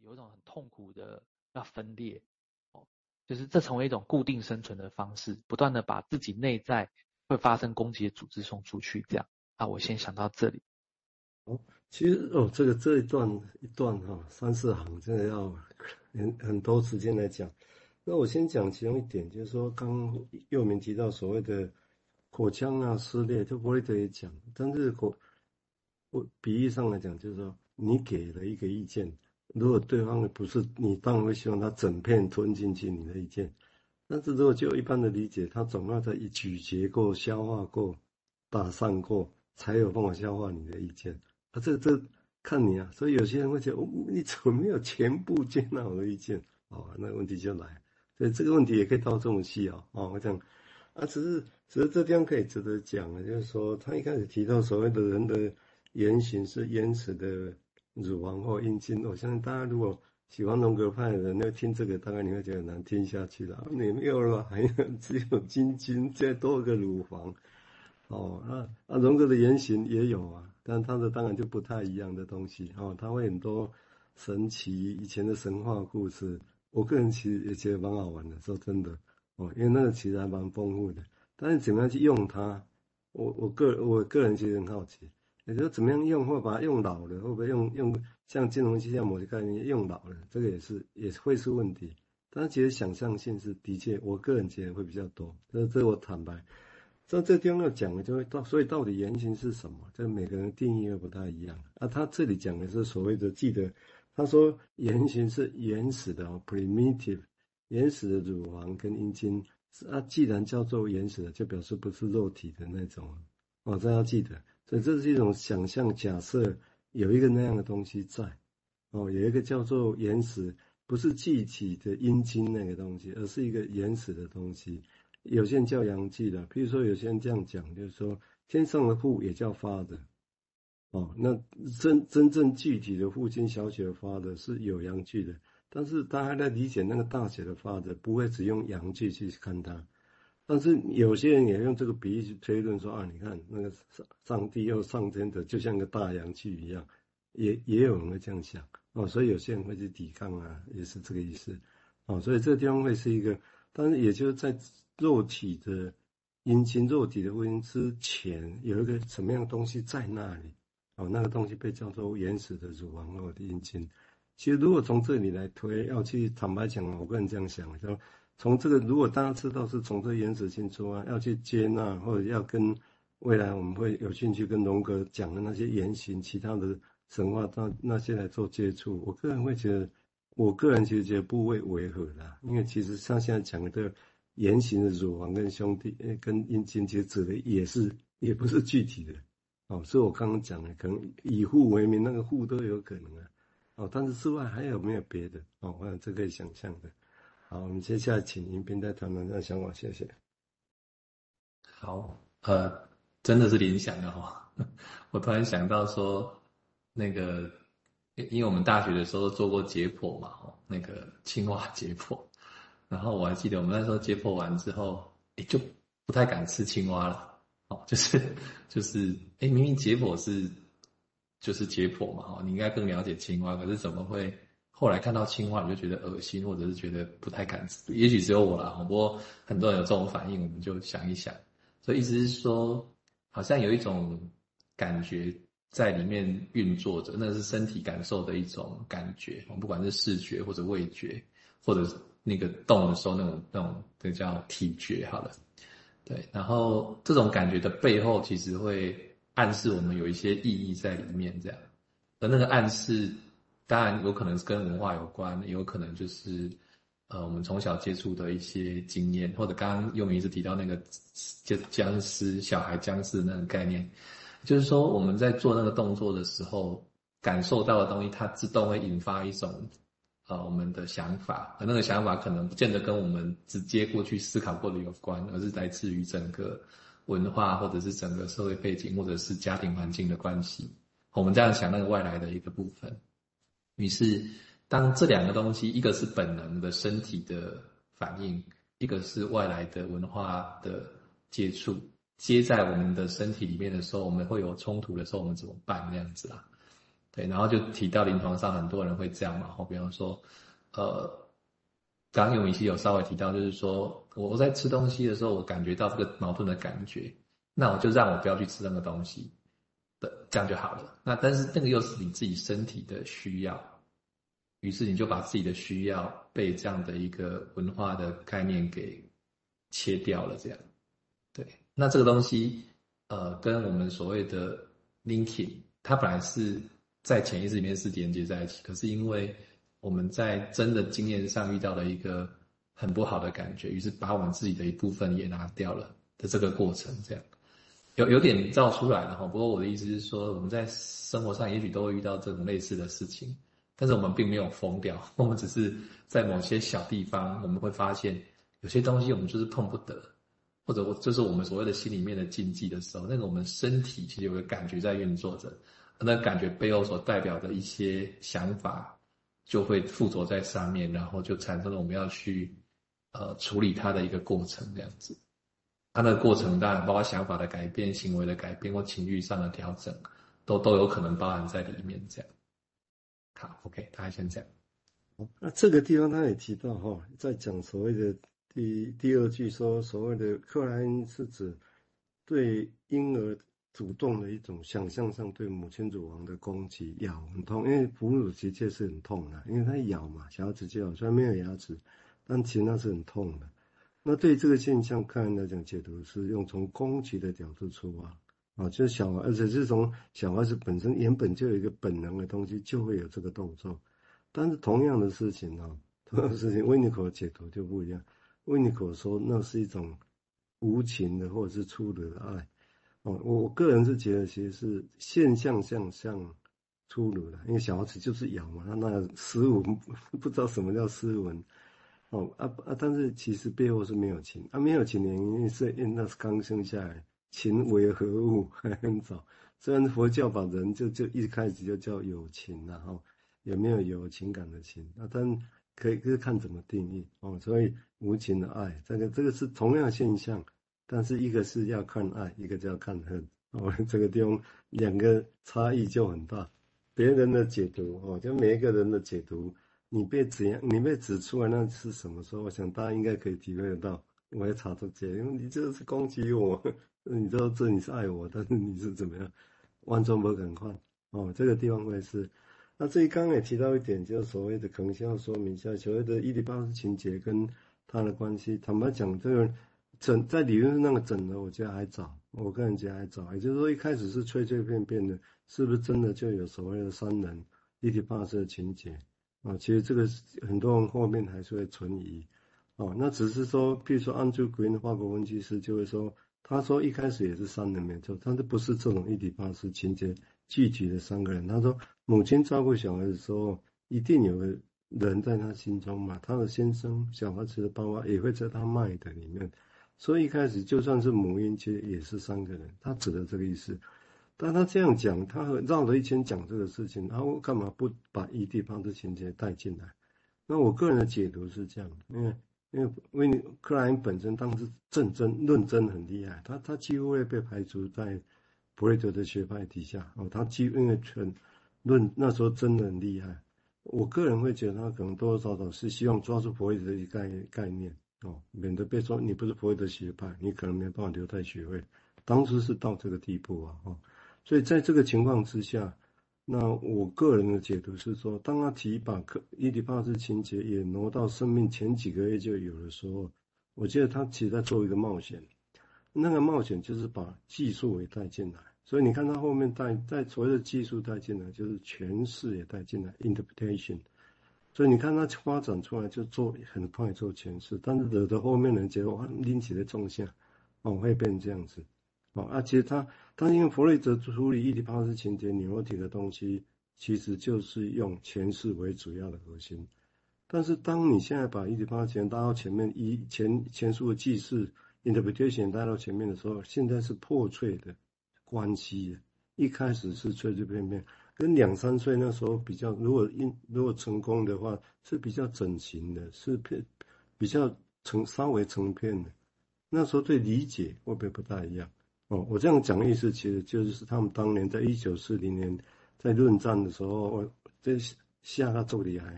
有一种很痛苦的要分裂，哦，就是这成为一种固定生存的方式，不断的把自己内在会发生攻击的组织送出去，这样。那我先想到这里。哦，其实哦，这个这一段一段哈、三四行真的要很很多时间来讲。那我先讲其中一点，就是说刚又明提到所谓的口腔啊撕裂，就弗洛伊德也讲，但是口我比喻上来讲，就是说你给了一个意见，如果对方不是你，当然会希望他整片吞进去你的意见，但是如果就一般的理解，他总要在咀嚼过、消化过、打散过，才有办法消化你的意见。啊，这这看你啊，所以有些人会觉得，你怎么没有全部接纳我的意见？哦，那问题就来。所以这个问题也可以到这么细啊，哦，我讲啊，只是只是这地方可以值得讲啊，就是说他一开始提到所谓的人的言行是延迟的乳房或阴茎，我相信大家如果喜欢龙格派的人，那听这个大概你会觉得难听下去了。你没有了，还有只有阴茎，再多个乳房，哦，那那荣格的原型也有啊，但他的当然就不太一样的东西哦，他会很多神奇以前的神话故事。我个人其实也觉得蛮好玩的，说真的哦，因为那个其实还蛮丰富的。但是怎么样去用它，我我个我个人其实很好奇，也就是怎么样用，或把它用老了，会不会用用像金融机像某些概念用老了，这个也是也会是问题。但是其实想象性是的确，我个人觉得会比较多。这这我坦白，在这地方要讲的就会到，所以到底言行是什么？这每个人定义又不太一样。啊，他这里讲的是所谓的记得。他说：“言行是原始的，primitive，原始的乳房跟阴茎。啊，既然叫做原始的，就表示不是肉体的那种。哦，这要记得。所以这是一种想象假设，有一个那样的东西在。哦，有一个叫做原始，不是具体的阴茎那个东西，而是一个原始的东西。有些人叫阳具的，比如说有些人这样讲，就是说天上的父也叫 father。”哦，那真真正具体的父亲小写的发的是有阳具的，但是大家在理解那个大写的发的，不会只用阳具去看它。但是有些人也用这个比喻去推论说啊，你看那个上上帝又上天的，就像个大阳气一样，也也有人会这样想哦，所以有些人会去抵抗啊，也是这个意思哦，所以这个地方会是一个，但是也就是在肉体的阴茎、肉体的婚姻之前，有一个什么样的东西在那里。哦，那个东西被叫做原始的乳房或的阴茎。其实，如果从这里来推，要去坦白讲，我个人这样想，就从这个，如果大家知道是从这个原始性出发，要去接纳，或者要跟未来我们会有兴趣跟荣格讲的那些言行、其他的神话那那些来做接触，我个人会觉得，我个人其实觉得不会违和啦，因为其实像现在讲的这个原型的乳房跟兄弟跟阴茎，其实指的也是也不是具体的。哦，所以我刚刚讲的，可能以户为名，那个户都有可能啊。哦，但是之外还有没有别的？哦，我想这可以想象的。好，我们接下来请迎宾再谈谈他的想法，谢谢。好，呃，真的是联想的哈。我突然想到说，那个，因为我们大学的时候做过解剖嘛，哦，那个青蛙解剖，然后我还记得我们那时候解剖完之后，诶，就不太敢吃青蛙了。哦，就 是就是，哎，明明解剖是就是解剖嘛，哈，你应该更了解青蛙，可是怎么会后来看到青蛙你就觉得恶心，或者是觉得不太敢吃？也许只有我啦，不过很多人有这种反应，我们就想一想。所以意思是说，好像有一种感觉在里面运作着，那是身体感受的一种感觉，不管是视觉或者味觉，或者那个动的时候那种那种这叫体觉，好了。对，然后这种感觉的背后，其实会暗示我们有一些意义在里面，这样。而那个暗示，当然有可能是跟文化有关，也有可能就是，呃，我们从小接触的一些经验，或者刚刚又明一直提到那个就僵尸小孩僵尸那个概念，就是说我们在做那个动作的时候，感受到的东西，它自动会引发一种。呃，我们的想法，而那个想法可能不见得跟我们直接过去思考过的有关，而是来自于整个文化，或者是整个社会背景，或者是家庭环境的关系。我们这样想那个外来的一个部分。于是，当这两个东西，一个是本能的身体的反应，一个是外来的文化的接触，接在我们的身体里面的时候，我们会有冲突的时候，我们怎么办？那样子啊。对，然后就提到临床上很多人会这样嘛，比方说，呃，刚刚有一些有稍微提到，就是说我在吃东西的时候，我感觉到这个矛盾的感觉，那我就让我不要去吃那个东西，的这样就好了。那但是那个又是你自己身体的需要，于是你就把自己的需要被这样的一个文化的概念给切掉了，这样。对，那这个东西，呃，跟我们所谓的 linking，它本来是在潜意识里面是连接在一起，可是因为我们在真的经验上遇到了一个很不好的感觉，于是把我们自己的一部分也拿掉了的这个过程，这样有有点造出来了哈。不过我的意思是说，我们在生活上也许都会遇到这种类似的事情，但是我们并没有疯掉，我们只是在某些小地方，我们会发现有些东西我们就是碰不得。或者我就是我们所谓的心里面的禁忌的时候，那个我们身体其实有个感觉在运作着，那感觉背后所代表的一些想法就会附着在上面，然后就产生了我们要去呃处理它的一个过程这样子。它的过程当然包括想法的改变、行为的改变或情绪上的调整，都都有可能包含在里面这样。好，OK，大家先这样。那这个地方他也提到哈，在讲所谓的。第第二句说，所谓的克莱因是指对婴儿主动的一种想象上对母亲乳房的攻击，咬很痛，因为哺乳期确是很痛的，因为它咬嘛，小孩子就咬，虽然没有牙齿，但其实那是很痛的。那对这个现象，客人来讲解读是用从攻击的角度出发，啊就是小孩，而且是从小孩子本身原本就有一个本能的东西，就会有这个动作。但是同样的事情啊，同样的事情，维尼口的解读就不一样。维尼口说，那是一种无情的或者是粗鲁的爱，哦，我个人是觉得其实是现象像像粗鲁的，因为小孩子就是咬嘛，他那个斯文不知道什么叫斯文，哦啊啊，但是其实背后是没有情，啊没有情的原因是因为那是刚生下来，情为何物 很早，虽然佛教把人就就一开始就叫有情然后有没有有情感的情，啊但。可以，可以看怎么定义哦。所以无情的爱，这个这个是同样现象，但是一个是要看爱，一个就要看恨哦。这个地方两个差异就很大。别人的解读哦，就每一个人的解读，你被怎样，你被指出来那是什么时候？我想大家应该可以体会得到。我要查这些，因为你这是攻击我，你知道这你是爱我，但是你是怎么样，完全不敢看哦。这个地方会是。那这里刚刚也提到一点，就是所谓的可能先要说明一下，所谓的伊底帕斯情节跟他的关系。坦白讲，这个整在理论上那个整的，我觉得还早，我个人觉得还早。也就是说，一开始是脆脆片片的，是不是真的就有所谓的三人伊底帕斯的情节啊？其实这个很多人后面还是会存疑哦。那只是说，譬如说 Andrew Green 的法国分析师就会说，他说一开始也是三人没错，但是不是这种伊底帕斯情节。具体的三个人，他说母亲照顾小孩的时候，一定有个人在他心中嘛，他的先生、小孩子的爸爸也会在他脉的里面，所以一开始就算是母婴，其实也是三个人，他指的这个意思。但他这样讲，他绕了一圈讲这个事情，然后干嘛不把伊底帕斯情节带进来？那我个人的解读是这样，因为因为维尼克莱因本身当时认真论证很厉害，他他几乎会被排除在。弗雷德的学派底下哦，他基因为全论那时候真的很厉害。我个人会觉得他可能多多少少是希望抓住弗雷德的一概概念哦，免得被说你不是弗雷德学派，你可能没办法留在学会。当时是到这个地步啊，哦，所以在这个情况之下，那我个人的解读是说，当他提把克伊迪帕斯情节也挪到生命前几个月就有的时候，我觉得他其实在做一个冒险，那个冒险就是把技术也带进来。所以你看他后面带带所谓的技术带进来，就是诠释也带进来，interpretation。所以你看他发展出来就做很快做诠释，但是惹得后面人结果拎起来重下，哦会变这样子，哦而且他他因为弗雷德处理伊迪帕斯情结 neurotic 体的东西，其实就是用前世为主要的核心。但是当你现在把伊迪帕斯情结拉到前面，一前前述的记事 interpretation 带到前面的时候，现在是破碎的。关系一开始是脆脆片片，跟两三岁那时候比较，如果因如果成功的话，是比较整形的，是片比较成稍微成片的。那时候对理解会不会不大一样？哦，我这样讲意思其实就是他们当年在一九四零年在论战的时候，这下他最厉害